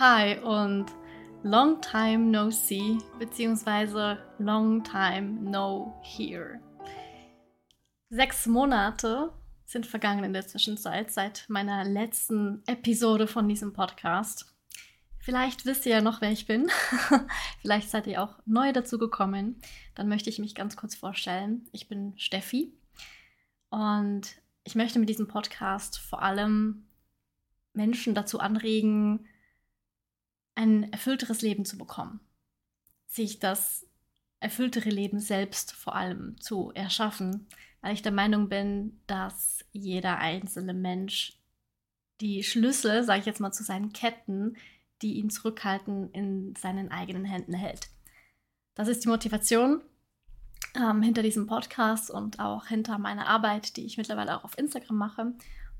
Hi und long time no see, beziehungsweise long time no hear. Sechs Monate sind vergangen in der Zwischenzeit seit meiner letzten Episode von diesem Podcast. Vielleicht wisst ihr ja noch, wer ich bin. Vielleicht seid ihr auch neu dazu gekommen. Dann möchte ich mich ganz kurz vorstellen. Ich bin Steffi und ich möchte mit diesem Podcast vor allem Menschen dazu anregen, ein erfüllteres Leben zu bekommen. Sich das erfülltere Leben selbst vor allem zu erschaffen, weil ich der Meinung bin, dass jeder einzelne Mensch die Schlüssel, sage ich jetzt mal, zu seinen Ketten, die ihn zurückhalten, in seinen eigenen Händen hält. Das ist die Motivation ähm, hinter diesem Podcast und auch hinter meiner Arbeit, die ich mittlerweile auch auf Instagram mache.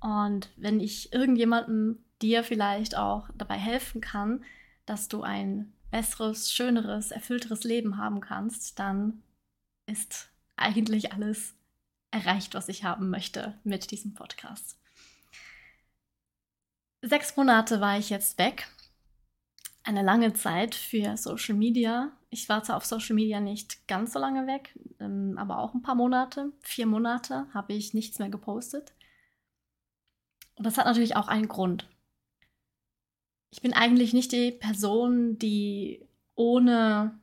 Und wenn ich irgendjemandem dir vielleicht auch dabei helfen kann, dass du ein besseres, schöneres, erfüllteres Leben haben kannst, dann ist eigentlich alles erreicht, was ich haben möchte mit diesem Podcast. Sechs Monate war ich jetzt weg. Eine lange Zeit für Social Media. Ich war zwar auf Social Media nicht ganz so lange weg, ähm, aber auch ein paar Monate. Vier Monate habe ich nichts mehr gepostet. Und das hat natürlich auch einen Grund. Ich bin eigentlich nicht die Person, die ohne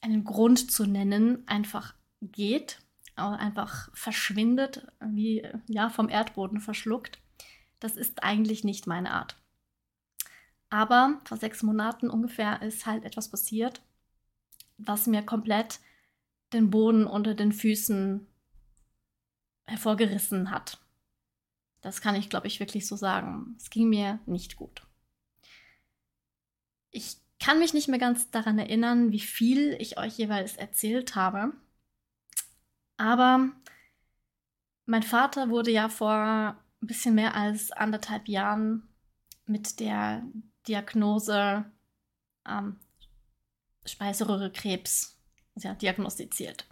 einen Grund zu nennen einfach geht einfach verschwindet, wie ja, vom Erdboden verschluckt. Das ist eigentlich nicht meine Art. Aber vor sechs Monaten ungefähr ist halt etwas passiert, was mir komplett den Boden unter den Füßen hervorgerissen hat. Das kann ich, glaube ich, wirklich so sagen. Es ging mir nicht gut. Ich kann mich nicht mehr ganz daran erinnern, wie viel ich euch jeweils erzählt habe. Aber mein Vater wurde ja vor ein bisschen mehr als anderthalb Jahren mit der Diagnose ähm, Speiseröhrekrebs ja, diagnostiziert.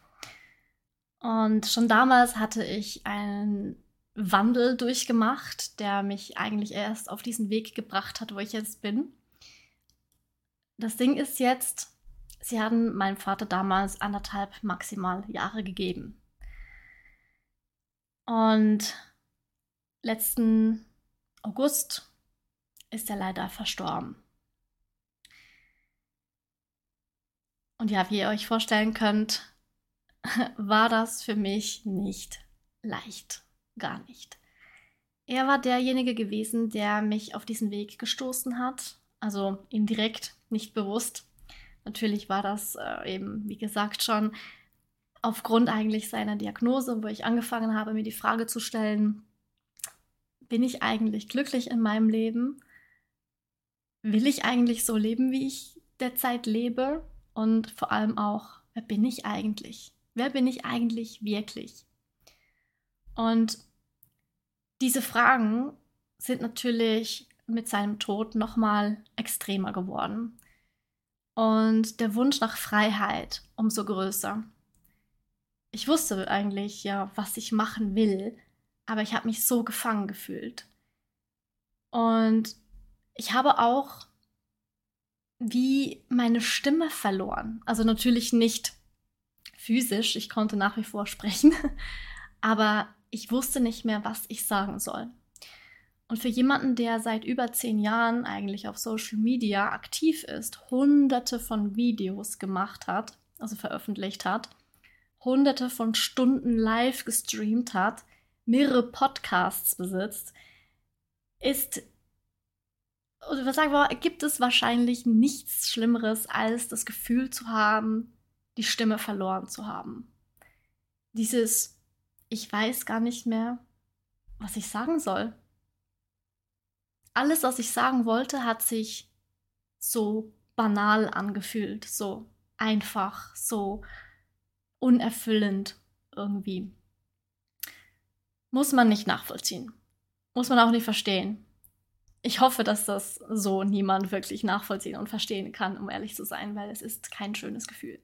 Und schon damals hatte ich einen Wandel durchgemacht, der mich eigentlich erst auf diesen Weg gebracht hat, wo ich jetzt bin. Das Ding ist jetzt, Sie hatten meinem Vater damals anderthalb maximal Jahre gegeben. Und letzten August ist er leider verstorben. Und ja, wie ihr euch vorstellen könnt, war das für mich nicht leicht. Gar nicht. Er war derjenige gewesen, der mich auf diesen Weg gestoßen hat. Also indirekt, nicht bewusst. Natürlich war das äh, eben, wie gesagt, schon aufgrund eigentlich seiner Diagnose, wo ich angefangen habe, mir die Frage zu stellen, bin ich eigentlich glücklich in meinem Leben? Will ich eigentlich so leben, wie ich derzeit lebe? Und vor allem auch, wer bin ich eigentlich? Wer bin ich eigentlich wirklich? Und diese Fragen sind natürlich mit seinem Tod nochmal extremer geworden und der Wunsch nach Freiheit umso größer. Ich wusste eigentlich ja, was ich machen will, aber ich habe mich so gefangen gefühlt. Und ich habe auch wie meine Stimme verloren. Also natürlich nicht physisch, ich konnte nach wie vor sprechen, aber ich wusste nicht mehr, was ich sagen soll. Und für jemanden, der seit über zehn Jahren eigentlich auf Social Media aktiv ist, hunderte von Videos gemacht hat, also veröffentlicht hat, hunderte von Stunden live gestreamt hat, mehrere Podcasts besitzt, ist, oder was sagen wir, gibt es wahrscheinlich nichts Schlimmeres, als das Gefühl zu haben, die Stimme verloren zu haben. Dieses, ich weiß gar nicht mehr, was ich sagen soll alles, was ich sagen wollte, hat sich so banal angefühlt, so einfach, so unerfüllend irgendwie. Muss man nicht nachvollziehen. Muss man auch nicht verstehen. Ich hoffe, dass das so niemand wirklich nachvollziehen und verstehen kann, um ehrlich zu sein, weil es ist kein schönes Gefühl.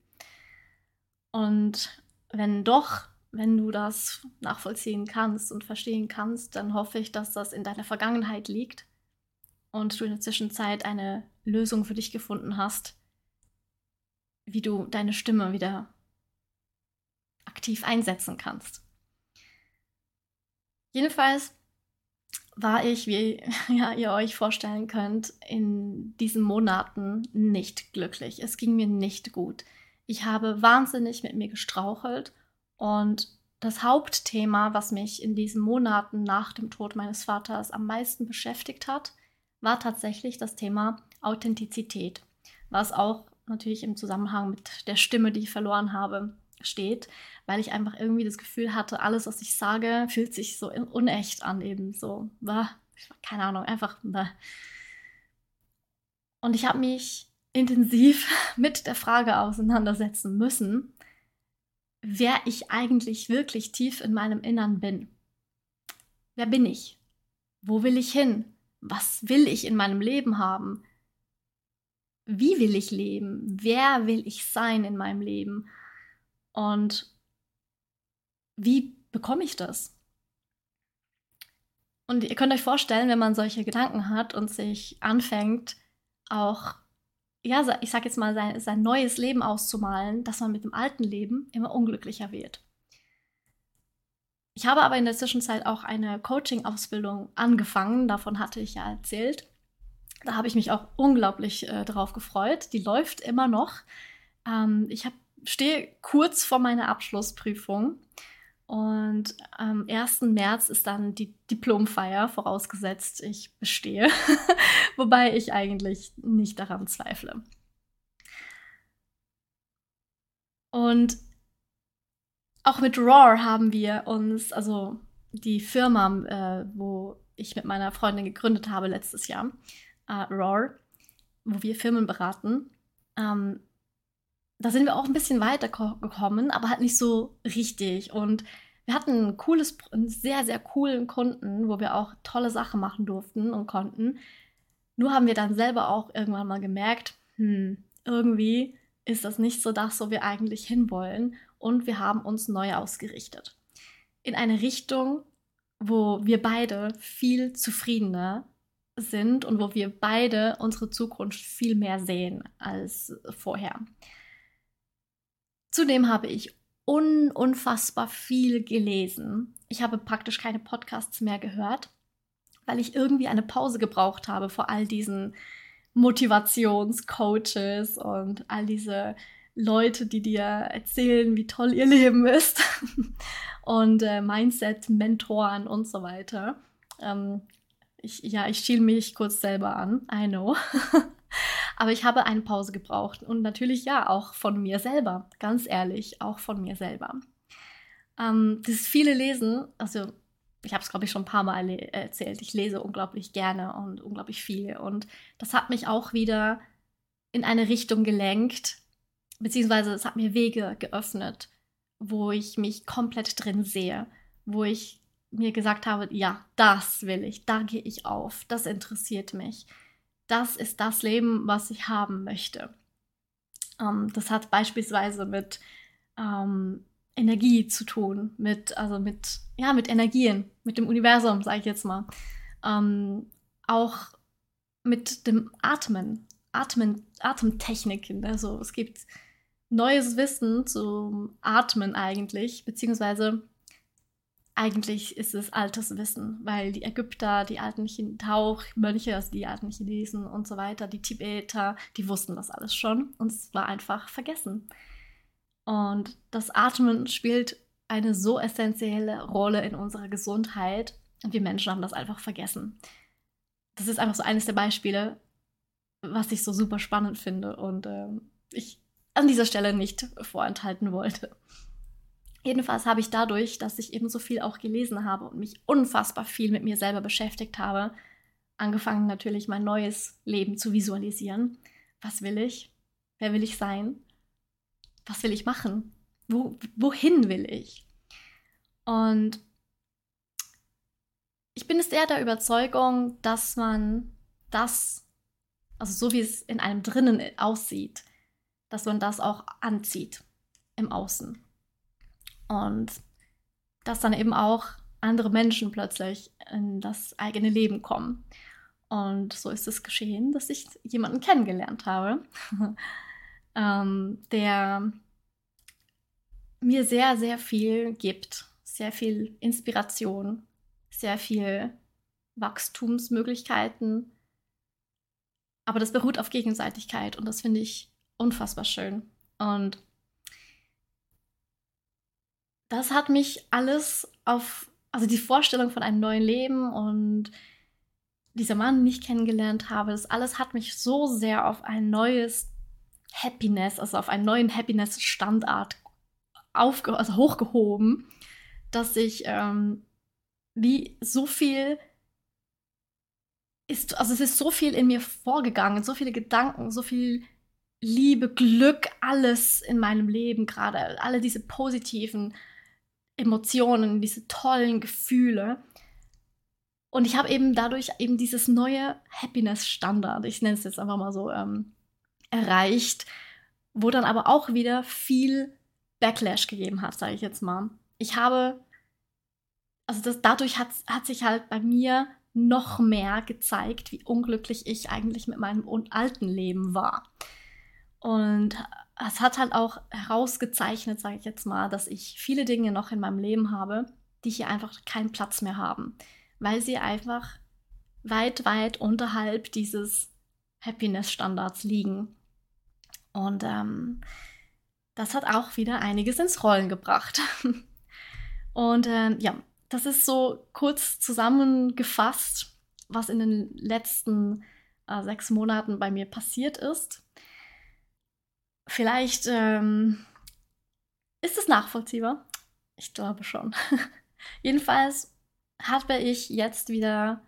Und wenn doch, wenn du das nachvollziehen kannst und verstehen kannst, dann hoffe ich, dass das in deiner Vergangenheit liegt und du in der Zwischenzeit eine Lösung für dich gefunden hast, wie du deine Stimme wieder aktiv einsetzen kannst. Jedenfalls war ich, wie ja, ihr euch vorstellen könnt, in diesen Monaten nicht glücklich. Es ging mir nicht gut. Ich habe wahnsinnig mit mir gestrauchelt und das Hauptthema, was mich in diesen Monaten nach dem Tod meines Vaters am meisten beschäftigt hat, war tatsächlich das Thema Authentizität, was auch natürlich im Zusammenhang mit der Stimme, die ich verloren habe, steht, weil ich einfach irgendwie das Gefühl hatte, alles, was ich sage, fühlt sich so unecht an, eben so, keine Ahnung, einfach. Bah. Und ich habe mich intensiv mit der Frage auseinandersetzen müssen, wer ich eigentlich wirklich tief in meinem Innern bin. Wer bin ich? Wo will ich hin? Was will ich in meinem Leben haben? Wie will ich leben? Wer will ich sein in meinem Leben? Und wie bekomme ich das? Und ihr könnt euch vorstellen, wenn man solche Gedanken hat und sich anfängt, auch, ja, ich sag jetzt mal, sein, sein neues Leben auszumalen, dass man mit dem alten Leben immer unglücklicher wird. Ich habe aber in der Zwischenzeit auch eine Coaching-Ausbildung angefangen, davon hatte ich ja erzählt. Da habe ich mich auch unglaublich äh, darauf gefreut. Die läuft immer noch. Ähm, ich stehe kurz vor meiner Abschlussprüfung und am 1. März ist dann die Diplomfeier, vorausgesetzt ich bestehe, wobei ich eigentlich nicht daran zweifle. Und auch mit Roar haben wir uns, also die Firma, äh, wo ich mit meiner Freundin gegründet habe letztes Jahr, äh, Roar, wo wir Firmen beraten, ähm, da sind wir auch ein bisschen weitergekommen, aber halt nicht so richtig. Und wir hatten ein cooles, einen sehr, sehr coolen Kunden, wo wir auch tolle Sachen machen durften und konnten. Nur haben wir dann selber auch irgendwann mal gemerkt, hm, irgendwie ist das nicht so das, wo wir eigentlich hinwollen. Und wir haben uns neu ausgerichtet. In eine Richtung, wo wir beide viel zufriedener sind und wo wir beide unsere Zukunft viel mehr sehen als vorher. Zudem habe ich un unfassbar viel gelesen. Ich habe praktisch keine Podcasts mehr gehört, weil ich irgendwie eine Pause gebraucht habe vor all diesen Motivationscoaches und all diese Leute, die dir erzählen, wie toll ihr Leben ist und äh, Mindset-Mentoren und so weiter. Ähm, ich, ja, ich schiel mich kurz selber an, I know. Aber ich habe eine Pause gebraucht. Und natürlich ja, auch von mir selber, ganz ehrlich, auch von mir selber. Ähm, das viele Lesen, also ich habe es, glaube ich, schon ein paar Mal erzählt, ich lese unglaublich gerne und unglaublich viel. Und das hat mich auch wieder in eine Richtung gelenkt, beziehungsweise es hat mir Wege geöffnet, wo ich mich komplett drin sehe, wo ich mir gesagt habe, ja, das will ich, da gehe ich auf, das interessiert mich das ist das Leben, was ich haben möchte. Ähm, das hat beispielsweise mit ähm, Energie zu tun, mit, also mit, ja, mit Energien, mit dem Universum, sage ich jetzt mal. Ähm, auch mit dem Atmen, Atmen, Atemtechniken. Also es gibt neues Wissen zum Atmen eigentlich, beziehungsweise eigentlich ist es altes Wissen, weil die Ägypter, die alten Tauchmönche, also die alten Chinesen und so weiter, die Tibeter, die wussten das alles schon und es war einfach vergessen. Und das Atmen spielt eine so essentielle Rolle in unserer Gesundheit und wir Menschen haben das einfach vergessen. Das ist einfach so eines der Beispiele, was ich so super spannend finde und äh, ich an dieser Stelle nicht vorenthalten wollte. Jedenfalls habe ich dadurch, dass ich eben so viel auch gelesen habe und mich unfassbar viel mit mir selber beschäftigt habe, angefangen natürlich mein neues Leben zu visualisieren. Was will ich? Wer will ich sein? Was will ich machen? Wo, wohin will ich? Und ich bin sehr der Überzeugung, dass man das, also so wie es in einem drinnen aussieht, dass man das auch anzieht im Außen. Und dass dann eben auch andere Menschen plötzlich in das eigene Leben kommen. Und so ist es geschehen, dass ich jemanden kennengelernt habe, ähm, der mir sehr, sehr viel gibt. Sehr viel Inspiration, sehr viel Wachstumsmöglichkeiten. Aber das beruht auf Gegenseitigkeit und das finde ich unfassbar schön. Und das hat mich alles auf, also die Vorstellung von einem neuen Leben und dieser Mann, den ich kennengelernt habe, das alles hat mich so sehr auf ein neues Happiness, also auf einen neuen Happiness-Standard also hochgehoben, dass ich ähm, wie so viel ist, also es ist so viel in mir vorgegangen, so viele Gedanken, so viel Liebe, Glück, alles in meinem Leben gerade, alle diese positiven Emotionen, diese tollen Gefühle. Und ich habe eben dadurch eben dieses neue Happiness-Standard, ich nenne es jetzt einfach mal so, ähm, erreicht, wo dann aber auch wieder viel Backlash gegeben hat, sage ich jetzt mal. Ich habe, also das, dadurch hat, hat sich halt bei mir noch mehr gezeigt, wie unglücklich ich eigentlich mit meinem alten Leben war. Und es hat halt auch herausgezeichnet, sage ich jetzt mal, dass ich viele Dinge noch in meinem Leben habe, die hier einfach keinen Platz mehr haben, weil sie einfach weit, weit unterhalb dieses Happiness-Standards liegen. Und ähm, das hat auch wieder einiges ins Rollen gebracht. Und ähm, ja, das ist so kurz zusammengefasst, was in den letzten äh, sechs Monaten bei mir passiert ist. Vielleicht ähm, ist es nachvollziehbar. Ich glaube schon. Jedenfalls habe ich jetzt wieder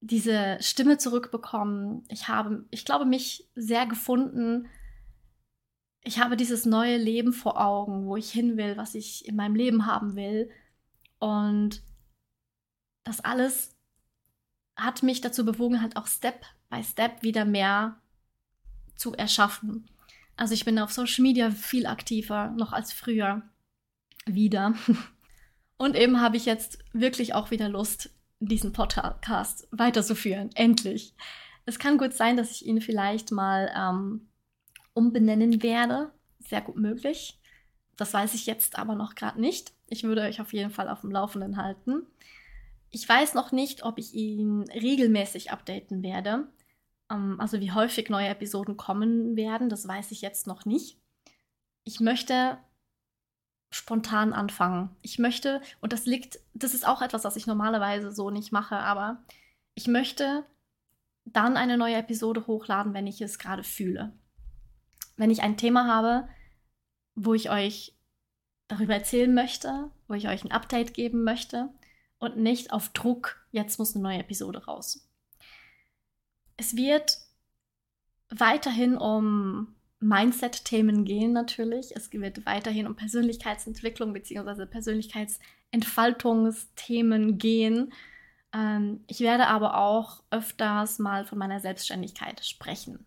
diese Stimme zurückbekommen. Ich habe, ich glaube, mich sehr gefunden ich habe dieses neue Leben vor Augen, wo ich hin will, was ich in meinem Leben haben will. Und das alles hat mich dazu bewogen, halt auch Step by Step wieder mehr zu erschaffen. Also ich bin auf Social Media viel aktiver, noch als früher wieder. Und eben habe ich jetzt wirklich auch wieder Lust, diesen Podcast weiterzuführen. Endlich. Es kann gut sein, dass ich ihn vielleicht mal ähm, umbenennen werde. Sehr gut möglich. Das weiß ich jetzt aber noch gerade nicht. Ich würde euch auf jeden Fall auf dem Laufenden halten. Ich weiß noch nicht, ob ich ihn regelmäßig updaten werde. Ähm, also wie häufig neue Episoden kommen werden, das weiß ich jetzt noch nicht. Ich möchte spontan anfangen. Ich möchte, und das liegt, das ist auch etwas, was ich normalerweise so nicht mache, aber ich möchte dann eine neue Episode hochladen, wenn ich es gerade fühle wenn ich ein Thema habe, wo ich euch darüber erzählen möchte, wo ich euch ein Update geben möchte und nicht auf Druck, jetzt muss eine neue Episode raus. Es wird weiterhin um Mindset-Themen gehen natürlich. Es wird weiterhin um Persönlichkeitsentwicklung bzw. Persönlichkeitsentfaltungsthemen gehen. Ähm, ich werde aber auch öfters mal von meiner Selbstständigkeit sprechen.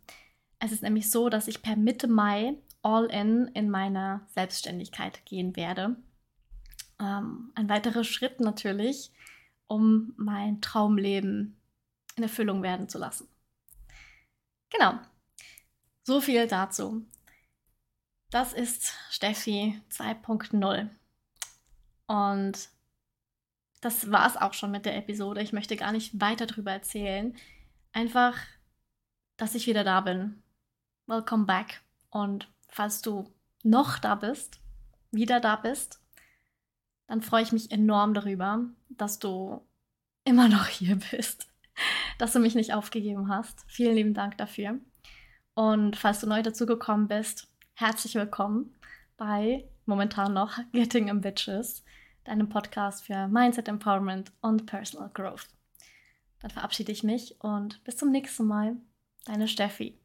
Es ist nämlich so, dass ich per Mitte Mai all in in meine Selbstständigkeit gehen werde. Ähm, ein weiterer Schritt natürlich, um mein Traumleben in Erfüllung werden zu lassen. Genau. So viel dazu. Das ist Steffi 2.0. Und das war es auch schon mit der Episode. Ich möchte gar nicht weiter darüber erzählen. Einfach, dass ich wieder da bin, welcome back. Und falls du noch da bist, wieder da bist, dann freue ich mich enorm darüber, dass du immer noch hier bist, dass du mich nicht aufgegeben hast. Vielen lieben Dank dafür. Und falls du neu dazugekommen bist, herzlich willkommen bei momentan noch Getting Ambitious, deinem Podcast für Mindset Empowerment und Personal Growth. Dann verabschiede ich mich und bis zum nächsten Mal. Deine Steffi.